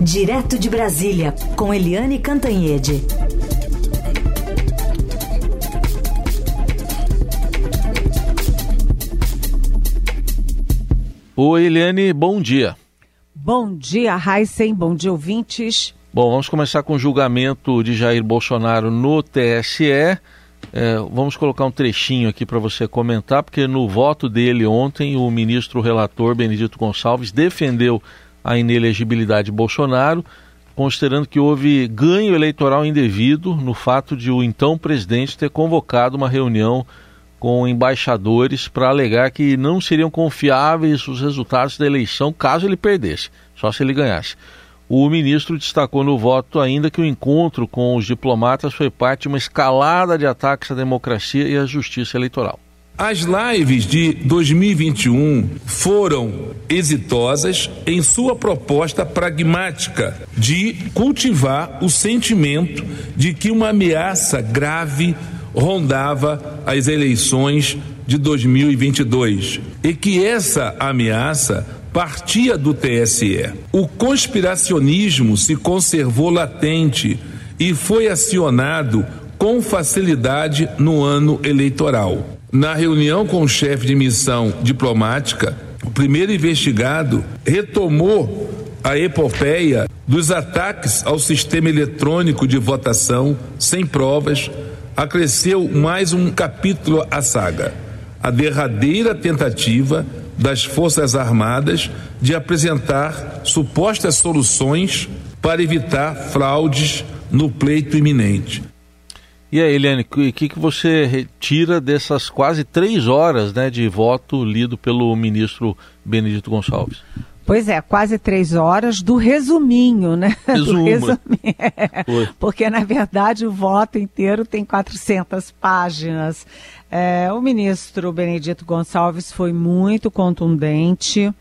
Direto de Brasília, com Eliane Cantanhede. Oi, Eliane, bom dia. Bom dia, Heisen, bom dia, ouvintes. Bom, vamos começar com o julgamento de Jair Bolsonaro no TSE. É, vamos colocar um trechinho aqui para você comentar, porque no voto dele ontem, o ministro relator Benedito Gonçalves defendeu a inelegibilidade de Bolsonaro, considerando que houve ganho eleitoral indevido no fato de o então presidente ter convocado uma reunião com embaixadores para alegar que não seriam confiáveis os resultados da eleição caso ele perdesse, só se ele ganhasse. O ministro destacou no voto ainda que o encontro com os diplomatas foi parte de uma escalada de ataques à democracia e à justiça eleitoral. As lives de 2021 foram exitosas em sua proposta pragmática de cultivar o sentimento de que uma ameaça grave rondava as eleições de 2022 e que essa ameaça partia do TSE. O conspiracionismo se conservou latente e foi acionado com facilidade no ano eleitoral. Na reunião com o chefe de missão diplomática, o primeiro investigado retomou a epopeia dos ataques ao sistema eletrônico de votação sem provas, acresceu mais um capítulo à saga. A derradeira tentativa das Forças Armadas de apresentar supostas soluções para evitar fraudes no pleito iminente. E aí, Eliane, o que, que você retira dessas quase três horas né, de voto lido pelo ministro Benedito Gonçalves? Pois é, quase três horas do resuminho, né? Resumo. Resuminho. Porque, na verdade, o voto inteiro tem 400 páginas. É, o ministro Benedito Gonçalves foi muito contundente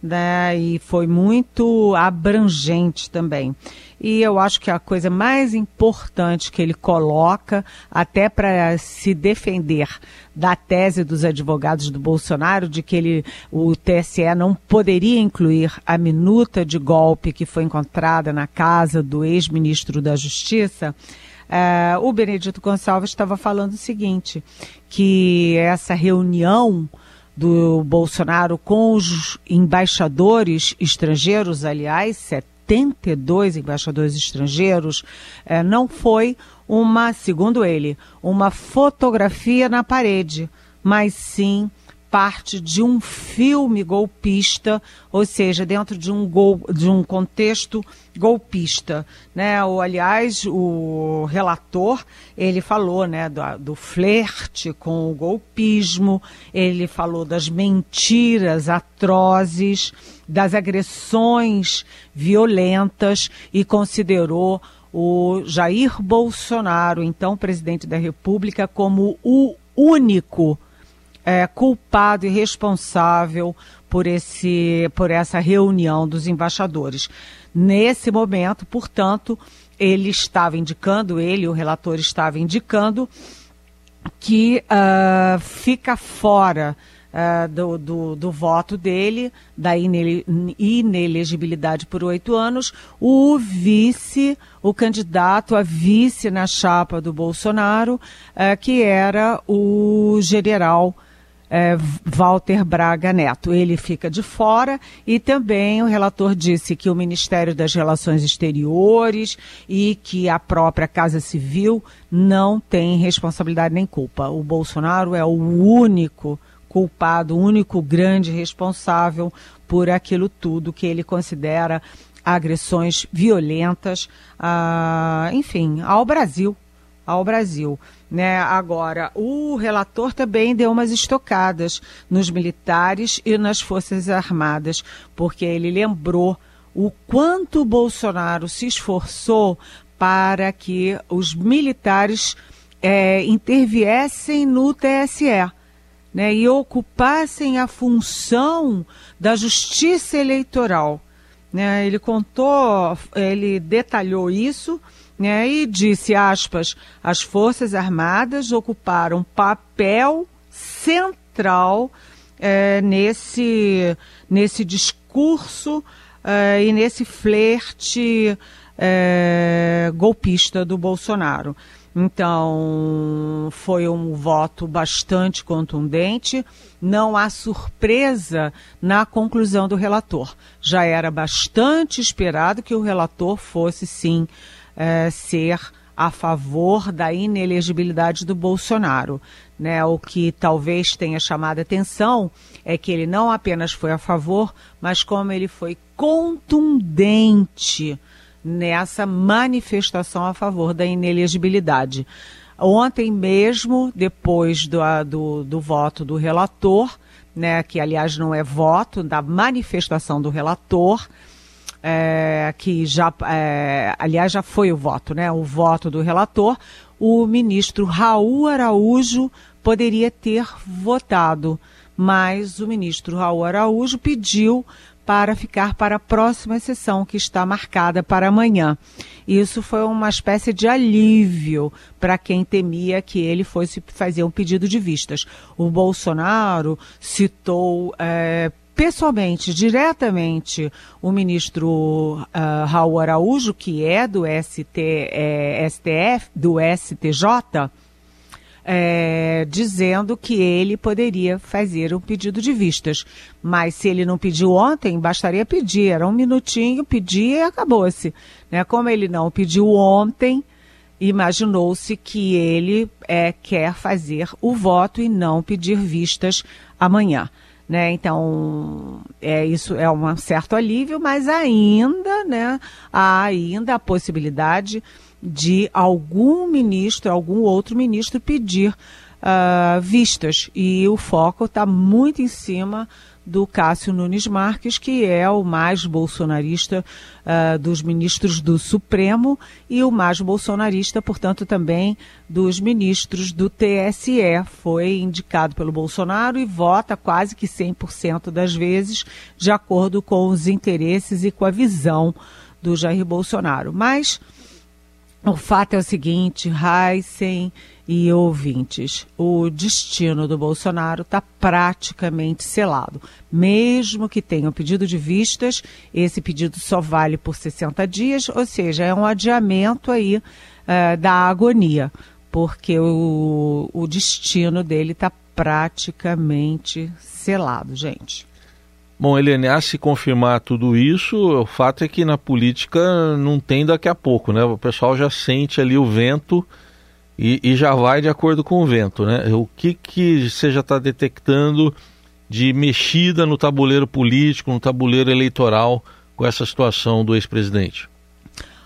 né, e foi muito abrangente também. E eu acho que a coisa mais importante que ele coloca, até para se defender da tese dos advogados do Bolsonaro, de que ele, o TSE não poderia incluir a minuta de golpe que foi encontrada na casa do ex-ministro da Justiça, uh, o Benedito Gonçalves estava falando o seguinte, que essa reunião do Bolsonaro com os embaixadores estrangeiros, aliás, 72 embaixadores estrangeiros, eh, não foi uma, segundo ele, uma fotografia na parede, mas sim parte de um filme golpista, ou seja, dentro de um, gol, de um contexto golpista, né? Ou, aliás, o relator, ele falou, né, do, do flerte com o golpismo, ele falou das mentiras atrozes, das agressões violentas e considerou o Jair Bolsonaro, então presidente da República, como o único é, culpado e responsável por, esse, por essa reunião dos embaixadores. Nesse momento, portanto, ele estava indicando, ele, o relator, estava indicando que uh, fica fora uh, do, do, do, voto dele, da inele, inelegibilidade por oito anos, o vice, o candidato a vice na chapa do Bolsonaro, uh, que era o general é, Walter Braga Neto. Ele fica de fora e também o relator disse que o Ministério das Relações Exteriores e que a própria Casa Civil não tem responsabilidade nem culpa. O Bolsonaro é o único culpado, o único grande responsável por aquilo tudo que ele considera agressões violentas, a, enfim, ao Brasil, ao Brasil. Né? Agora, o relator também deu umas estocadas nos militares e nas Forças Armadas, porque ele lembrou o quanto Bolsonaro se esforçou para que os militares é, interviessem no TSE. Né, e ocupassem a função da justiça eleitoral. Né, ele contou, ele detalhou isso né, e disse, aspas, as Forças Armadas ocuparam papel central é, nesse, nesse discurso uh, e nesse flerte uh, golpista do Bolsonaro. Então, foi um voto bastante contundente. Não há surpresa na conclusão do relator. Já era bastante esperado que o relator fosse, sim, é, ser a favor da inelegibilidade do Bolsonaro. Né? O que talvez tenha chamado atenção é que ele não apenas foi a favor, mas como ele foi contundente nessa manifestação a favor da inelegibilidade. Ontem mesmo, depois do, do, do voto do relator, né, que aliás não é voto, da manifestação do relator, é, que já, é, aliás, já foi o voto, né? O voto do relator, o ministro Raul Araújo poderia ter votado, mas o ministro Raul Araújo pediu para ficar para a próxima sessão que está marcada para amanhã. Isso foi uma espécie de alívio para quem temia que ele fosse fazer um pedido de vistas. O Bolsonaro citou é, pessoalmente, diretamente, o ministro uh, Raul Araújo, que é do ST, é, STF, do STJ, é, dizendo que ele poderia fazer um pedido de vistas. Mas se ele não pediu ontem, bastaria pedir. Era um minutinho, pedir e acabou-se. Né? Como ele não pediu ontem, imaginou-se que ele é, quer fazer o voto e não pedir vistas amanhã. Né? Então, é, isso é um certo alívio, mas ainda, né, há ainda a possibilidade de algum ministro, algum outro ministro pedir uh, vistas. E o foco está muito em cima do Cássio Nunes Marques, que é o mais bolsonarista uh, dos ministros do Supremo e o mais bolsonarista, portanto, também dos ministros do TSE. Foi indicado pelo Bolsonaro e vota quase que 100% das vezes de acordo com os interesses e com a visão do Jair Bolsonaro. Mas o fato é o seguinte, Heisen e ouvintes, o destino do Bolsonaro está praticamente selado. Mesmo que tenha um pedido de vistas, esse pedido só vale por 60 dias, ou seja, é um adiamento aí uh, da agonia, porque o, o destino dele está praticamente selado, gente. Bom, Helene, a se confirmar tudo isso, o fato é que na política não tem daqui a pouco, né? O pessoal já sente ali o vento e, e já vai de acordo com o vento, né? O que, que você já está detectando de mexida no tabuleiro político, no tabuleiro eleitoral com essa situação do ex-presidente?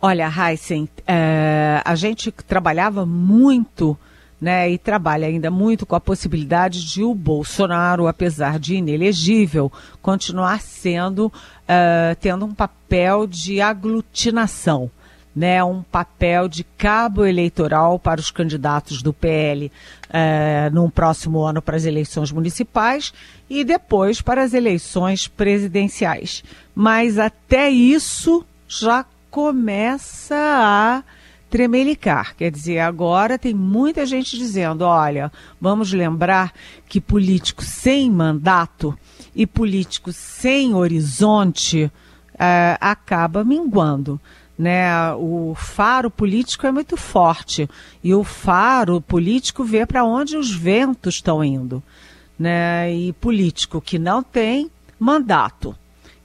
Olha, Heisen, é, a gente trabalhava muito né, e trabalha ainda muito com a possibilidade de o Bolsonaro, apesar de inelegível, continuar sendo, uh, tendo um papel de aglutinação. Né, um papel de cabo eleitoral para os candidatos do PL uh, no próximo ano para as eleições municipais e depois para as eleições presidenciais. Mas até isso já começa a tremelicar. Quer dizer, agora tem muita gente dizendo: olha, vamos lembrar que político sem mandato e político sem horizonte é, acaba minguando. Né, o faro político é muito forte e o faro político vê para onde os ventos estão indo, né? E político que não tem mandato,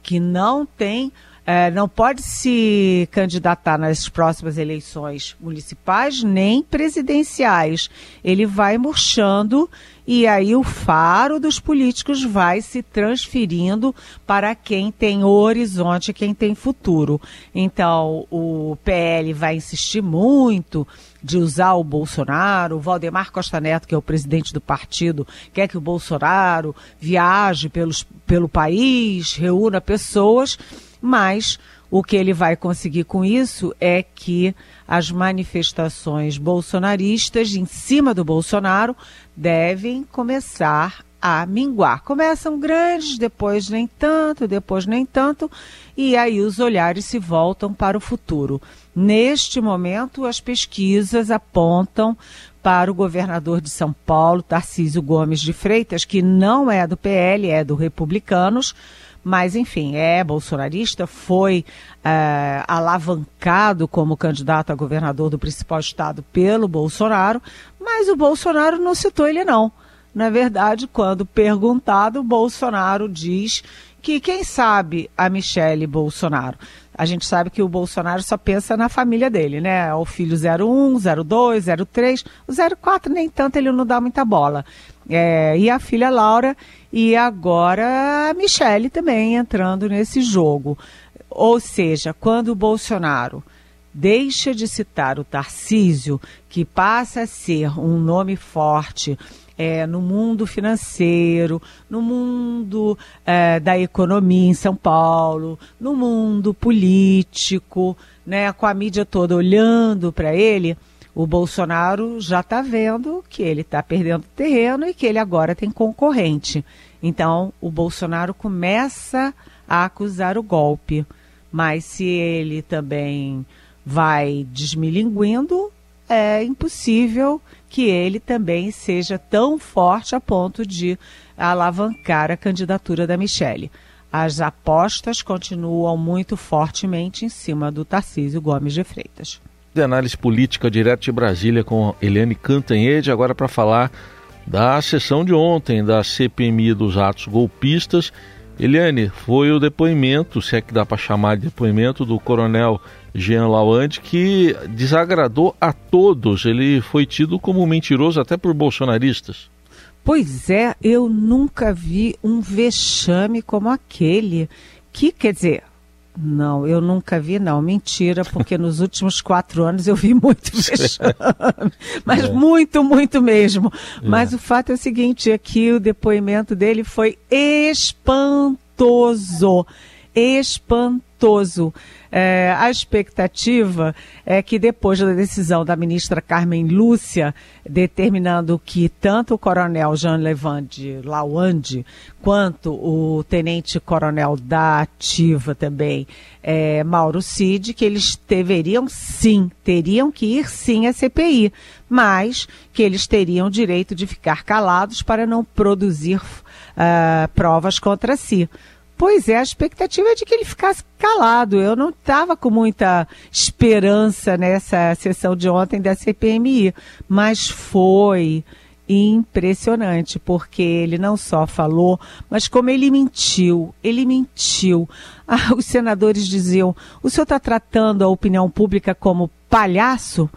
que não tem é, não pode se candidatar nas próximas eleições municipais nem presidenciais. Ele vai murchando e aí o faro dos políticos vai se transferindo para quem tem horizonte, quem tem futuro. Então, o PL vai insistir muito de usar o Bolsonaro, o Valdemar Costa Neto, que é o presidente do partido, quer que o Bolsonaro viaje pelos, pelo país, reúna pessoas mas o que ele vai conseguir com isso é que as manifestações bolsonaristas em cima do Bolsonaro devem começar a minguar. Começam grandes, depois nem tanto, depois nem tanto, e aí os olhares se voltam para o futuro. Neste momento, as pesquisas apontam para o governador de São Paulo, Tarcísio Gomes de Freitas, que não é do PL, é do Republicanos, mas enfim, é bolsonarista, foi é, alavancado como candidato a governador do principal estado pelo Bolsonaro, mas o Bolsonaro não citou ele não. Na verdade, quando perguntado, Bolsonaro diz que quem sabe a Michele Bolsonaro. A gente sabe que o Bolsonaro só pensa na família dele, né? O filho 01, 02, 03, o 04 nem tanto ele não dá muita bola. É, e a filha Laura e agora a Michele também entrando nesse jogo. Ou seja, quando o Bolsonaro deixa de citar o Tarcísio, que passa a ser um nome forte é, no mundo financeiro, no mundo é, da economia em São Paulo, no mundo político, né, com a mídia toda olhando para ele, o Bolsonaro já está vendo que ele está perdendo terreno e que ele agora tem concorrente. Então, o Bolsonaro começa a acusar o golpe. Mas se ele também vai desmilinguindo, é impossível que ele também seja tão forte a ponto de alavancar a candidatura da Michele. As apostas continuam muito fortemente em cima do Tarcísio Gomes de Freitas. De análise política direto de Brasília com Eliane Cantanhede, agora para falar da sessão de ontem da CPMI dos atos golpistas. Eliane, foi o depoimento, se é que dá para chamar de depoimento, do coronel Jean Lawande, que desagradou a todos. Ele foi tido como mentiroso até por bolsonaristas. Pois é, eu nunca vi um vexame como aquele. Que, quer dizer, não, eu nunca vi, não. Mentira, porque nos últimos quatro anos eu vi muito vexame. Mas é. muito, muito mesmo. É. Mas o fato é o seguinte: aqui o depoimento dele foi espantoso. Espantoso. É, a expectativa é que depois da decisão da ministra Carmen Lúcia, determinando que tanto o coronel Jean Levande Lawande quanto o tenente-coronel da ativa também, é, Mauro Cid, que eles deveriam sim, teriam que ir sim à CPI, mas que eles teriam direito de ficar calados para não produzir uh, provas contra si. Pois é, a expectativa é de que ele ficasse calado. Eu não estava com muita esperança nessa sessão de ontem da CPMI, mas foi impressionante, porque ele não só falou, mas como ele mentiu. Ele mentiu. Ah, os senadores diziam: o senhor está tratando a opinião pública como palhaço?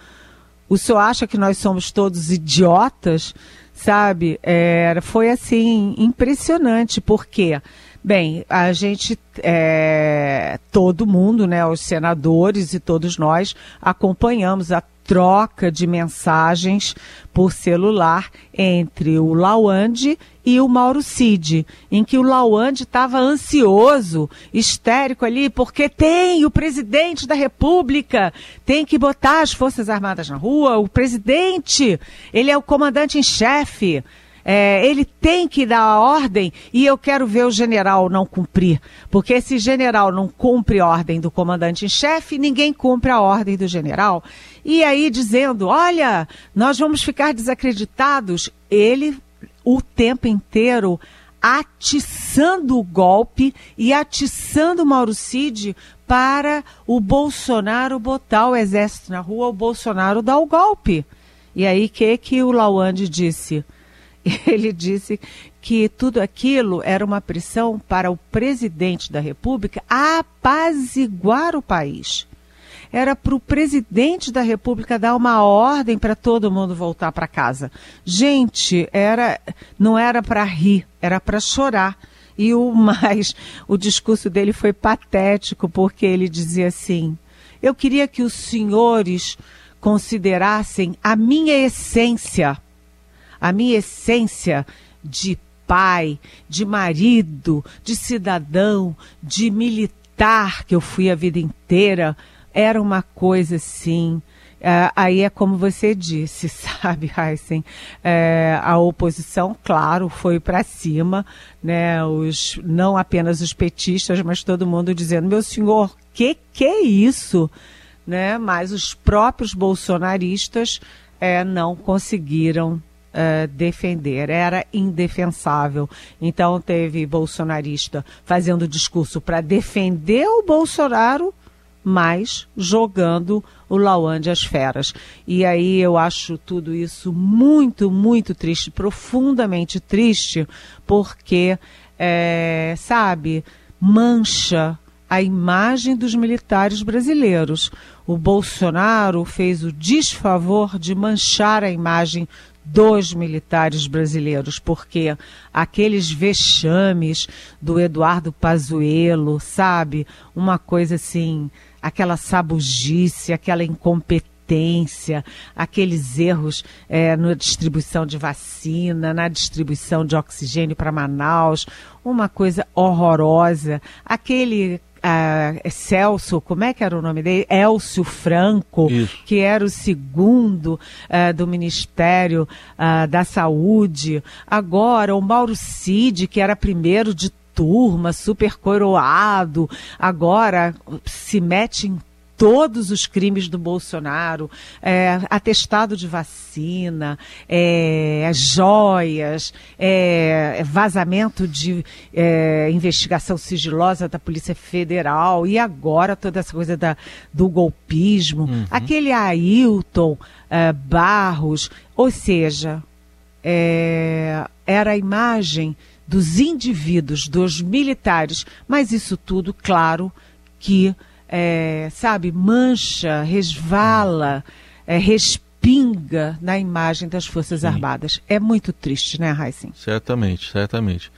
O senhor acha que nós somos todos idiotas? Sabe? É, foi assim, impressionante, porque. quê? Bem, a gente, é, todo mundo, né, os senadores e todos nós, acompanhamos a troca de mensagens por celular entre o Lawande e o Mauro Cid, em que o Lawande estava ansioso, histérico ali, porque tem o presidente da República, tem que botar as Forças Armadas na rua, o presidente, ele é o comandante em chefe, é, ele tem que dar a ordem e eu quero ver o general não cumprir. Porque se general não cumpre a ordem do comandante em chefe, ninguém cumpre a ordem do general. E aí dizendo: olha, nós vamos ficar desacreditados. Ele, o tempo inteiro, atiçando o golpe e atiçando Mauro Cid para o Bolsonaro botar o exército na rua, o Bolsonaro dar o golpe. E aí, o que, que o Lawande disse? ele disse que tudo aquilo era uma pressão para o presidente da República apaziguar o país. Era para o presidente da República dar uma ordem para todo mundo voltar para casa. Gente, era não era para rir, era para chorar. E o mais, o discurso dele foi patético, porque ele dizia assim: Eu queria que os senhores considerassem a minha essência a minha essência de pai, de marido, de cidadão, de militar que eu fui a vida inteira, era uma coisa assim. É, aí é como você disse, sabe, Heisen? É, a oposição, claro, foi para cima, né? Os, não apenas os petistas, mas todo mundo dizendo: meu senhor, que que é isso? Né? Mas os próprios bolsonaristas é, não conseguiram uh, defender, era indefensável. Então teve bolsonarista fazendo discurso para defender o Bolsonaro, mas jogando o Lawande às feras. E aí eu acho tudo isso muito, muito triste, profundamente triste, porque, é, sabe, mancha a imagem dos militares brasileiros. O Bolsonaro fez o desfavor de manchar a imagem dos militares brasileiros, porque aqueles vexames do Eduardo Pazuello, sabe? Uma coisa assim, aquela sabugice, aquela incompetência, aqueles erros é, na distribuição de vacina, na distribuição de oxigênio para Manaus, uma coisa horrorosa. Aquele uh, Celso, como é que era o nome dele? Elcio Franco, Isso. que era o segundo uh, do Ministério uh, da Saúde. Agora, o Mauro Cid, que era primeiro de turma, super coroado, agora se mete em todos os crimes do Bolsonaro, é, atestado de vacina, é, joias, é, vazamento de é, investigação sigilosa da Polícia Federal e agora toda essa coisa da, do golpismo. Uhum. Aquele Ailton é, Barros, ou seja, é, era a imagem dos indivíduos, dos militares, mas isso tudo, claro, que é, sabe, mancha, resvala, é, respinga na imagem das Forças Sim. Armadas. É muito triste, né, Heisen? Certamente, certamente.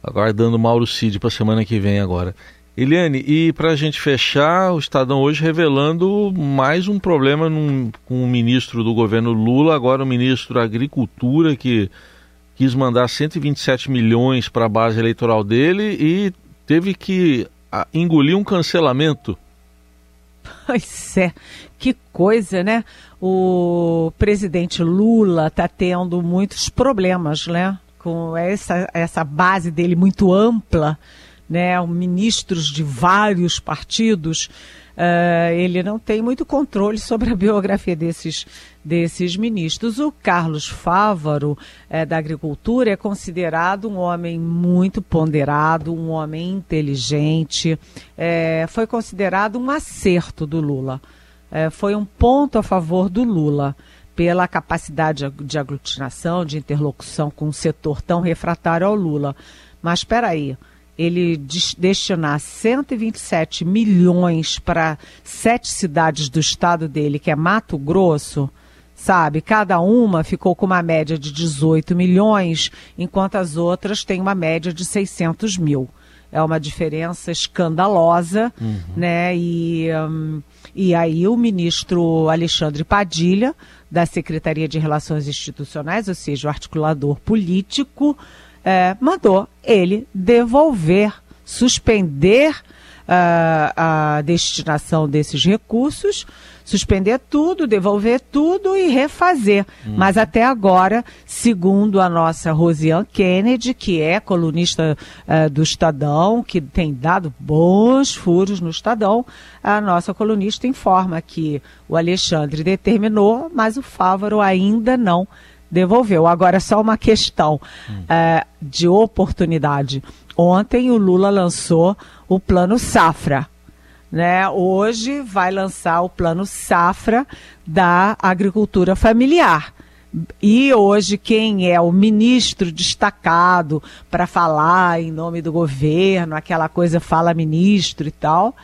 Aguardando Mauro Cid para a semana que vem agora. Eliane, e para a gente fechar, o Estadão hoje revelando mais um problema num, com o ministro do governo Lula, agora o ministro da Agricultura, que quis mandar 127 milhões para a base eleitoral dele e teve que engolir um cancelamento. Pois é, que coisa, né? O presidente Lula está tendo muitos problemas, né? Com essa, essa base dele muito ampla, né? Ministros de vários partidos uh, ele não tem muito controle sobre a biografia desses, desses ministros. O Carlos Fávaro, uh, da Agricultura, é considerado um homem muito ponderado, um homem inteligente, uh, foi considerado um acerto do Lula. foi um ponto a favor do Lula pela capacidade de aglutinação, de interlocução com um setor tão refratário ao Lula. Mas espera aí, ele destinar 127 milhões para sete cidades do estado dele, que é Mato Grosso, sabe? Cada uma ficou com uma média de 18 milhões, enquanto as outras têm uma média de 600 mil. É uma diferença escandalosa, uhum. né? E, um, e aí o ministro Alexandre Padilha, da Secretaria de Relações Institucionais, ou seja, o articulador político, é, mandou ele devolver, suspender uh, a destinação desses recursos, suspender tudo, devolver tudo e refazer. Hum. Mas até agora, segundo a nossa Rosiane Kennedy, que é colunista uh, do Estadão, que tem dado bons furos no Estadão, a nossa colunista informa que o Alexandre determinou, mas o Fávaro ainda não devolveu. Agora, só uma questão hum. é, de oportunidade. Ontem o Lula lançou o plano Safra. Né? Hoje vai lançar o plano Safra da agricultura familiar. E hoje, quem é o ministro destacado para falar em nome do governo, aquela coisa fala ministro e tal,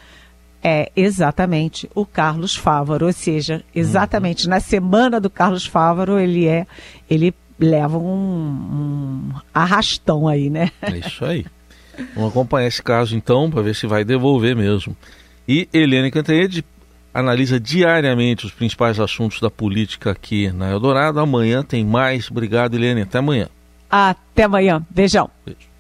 é exatamente o Carlos Fávaro, ou seja, exatamente uhum. na semana do Carlos Fávaro ele é, ele leva um, um arrastão aí, né? É isso aí. Vamos acompanhar esse caso então para ver se vai devolver mesmo. E Eliane Cantanhede analisa diariamente os principais assuntos da política aqui na Eldorado. Amanhã tem mais. Obrigado, Eliane. Até amanhã. Até amanhã. Beijão. Beijo.